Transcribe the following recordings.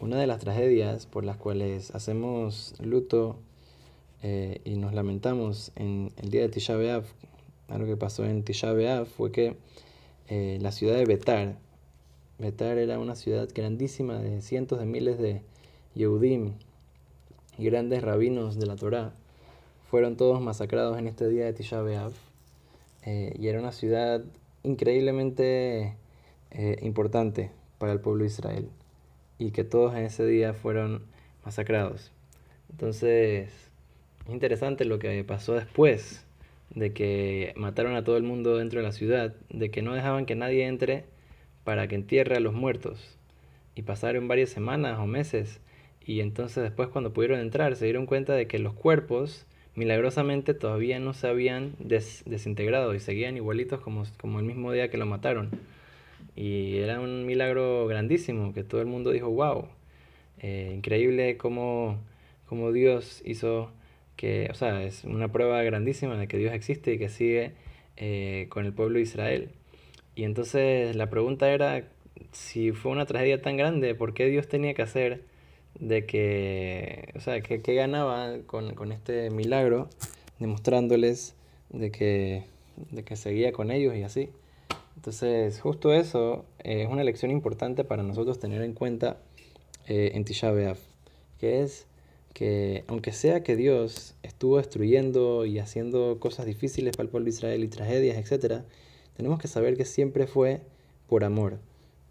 Una de las tragedias por las cuales hacemos luto eh, y nos lamentamos en el día de Tisha B'Av, algo que pasó en Tisha B'Av fue que eh, la ciudad de Betar, Betar era una ciudad grandísima de cientos de miles de Yehudim y grandes rabinos de la Torá, fueron todos masacrados en este día de Tisha B'Av. Eh, y era una ciudad increíblemente importante para el pueblo de Israel y que todos en ese día fueron masacrados. Entonces, es interesante lo que pasó después de que mataron a todo el mundo dentro de la ciudad, de que no dejaban que nadie entre para que entierre a los muertos. Y pasaron varias semanas o meses y entonces después cuando pudieron entrar se dieron cuenta de que los cuerpos milagrosamente todavía no se habían desintegrado y seguían igualitos como, como el mismo día que lo mataron. Y era un milagro grandísimo, que todo el mundo dijo, wow, eh, increíble cómo, cómo, Dios hizo que, o sea, es una prueba grandísima de que Dios existe y que sigue eh, con el pueblo de Israel. Y entonces la pregunta era, si fue una tragedia tan grande, ¿por qué Dios tenía que hacer de que, o sea, que, ganaba con, con, este milagro, demostrándoles de que, de que seguía con ellos y así? Entonces, justo eso eh, es una lección importante para nosotros tener en cuenta eh, en Tisha B'Av, que es que aunque sea que Dios estuvo destruyendo y haciendo cosas difíciles para el pueblo de Israel y tragedias, etc., tenemos que saber que siempre fue por amor.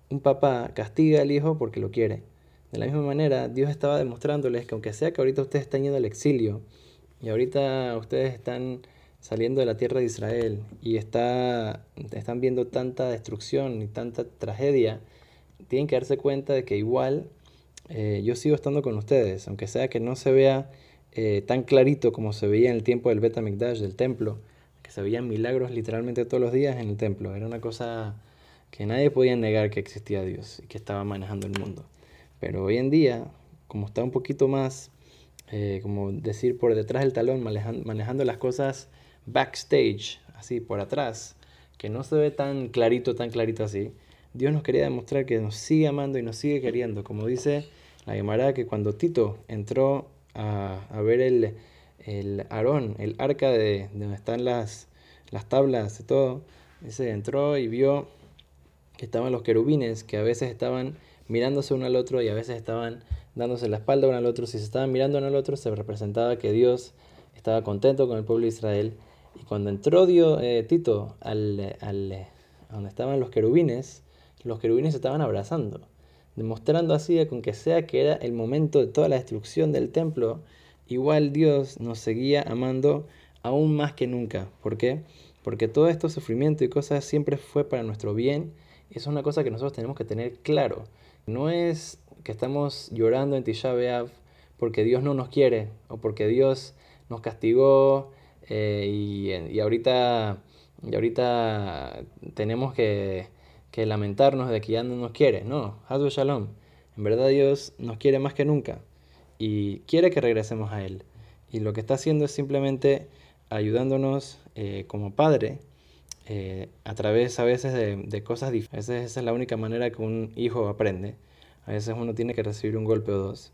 Un papá castiga al hijo porque lo quiere. De la misma manera, Dios estaba demostrándoles que aunque sea que ahorita ustedes están yendo al exilio y ahorita ustedes están saliendo de la tierra de Israel y está, están viendo tanta destrucción y tanta tragedia, tienen que darse cuenta de que igual eh, yo sigo estando con ustedes, aunque sea que no se vea eh, tan clarito como se veía en el tiempo del Bet del templo, que se veían milagros literalmente todos los días en el templo. Era una cosa que nadie podía negar que existía Dios y que estaba manejando el mundo. Pero hoy en día, como está un poquito más, eh, como decir, por detrás del talón, manejando las cosas backstage, así por atrás, que no se ve tan clarito, tan clarito así, Dios nos quería demostrar que nos sigue amando y nos sigue queriendo. Como dice la Gemara, que cuando Tito entró a, a ver el, el Aarón, el arca de, donde están las, las tablas y todo, dice, entró y vio que estaban los querubines, que a veces estaban mirándose uno al otro y a veces estaban dándose la espalda uno al otro. Si se estaban mirando uno al otro, se representaba que Dios estaba contento con el pueblo de Israel y cuando entró Dio, eh, Tito al, al, a donde estaban los querubines, los querubines se estaban abrazando, demostrando así con que sea que era el momento de toda la destrucción del templo, igual Dios nos seguía amando aún más que nunca. ¿Por qué? Porque todo esto sufrimiento y cosas siempre fue para nuestro bien. Es una cosa que nosotros tenemos que tener claro. No es que estamos llorando en Tisha B'Av porque Dios no nos quiere o porque Dios nos castigó eh, y, ahorita, y ahorita tenemos que, que, lamentarnos de que ya no nos quiere. No, Hadu Shalom. En verdad Dios nos quiere más que nunca y quiere que regresemos a Él. Y lo que está haciendo es simplemente ayudándonos eh, como Padre eh, a través a veces de, de cosas diferentes. A veces esa es la única manera que un hijo aprende. A veces uno tiene que recibir un golpe o dos.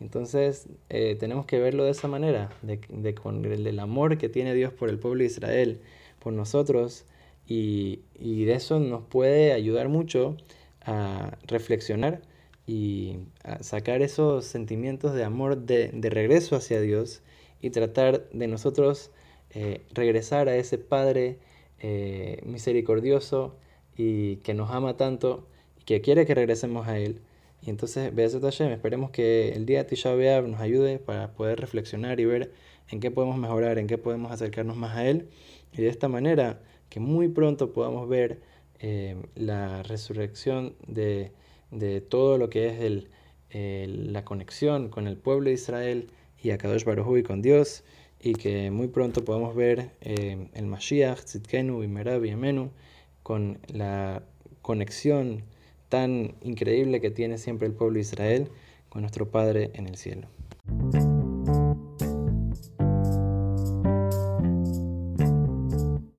Entonces eh, tenemos que verlo de esa manera, de, con el, amor que tiene Dios por el pueblo de Israel, por nosotros, y, de eso nos puede ayudar mucho a reflexionar y sacar esos sentimientos de amor de, regreso hacia Dios y tratar de nosotros eh, regresar a ese Padre eh, misericordioso y que nos ama tanto y que quiere que regresemos a Él y entonces, Be'ezet Hashem, esperemos que el día de Tisha B'Av nos ayude para poder reflexionar y ver en qué podemos mejorar, en qué podemos acercarnos más a Él. Y de esta manera, que muy pronto podamos ver eh, la resurrección de, de, todo lo que es el, la conexión con el pueblo de Israel y a Kadosh Baruj y con Dios. Y que muy pronto podamos ver eh, el Mashiach, Tzidkenu y Merab y Amenu con la conexión tan increíble que tiene siempre el pueblo de Israel con nuestro Padre en el cielo.